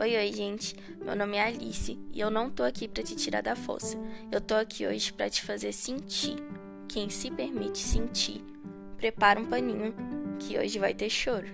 Oi, oi, gente. Meu nome é Alice e eu não tô aqui para te tirar da força. Eu tô aqui hoje para te fazer sentir. Quem se permite sentir, prepara um paninho que hoje vai ter choro.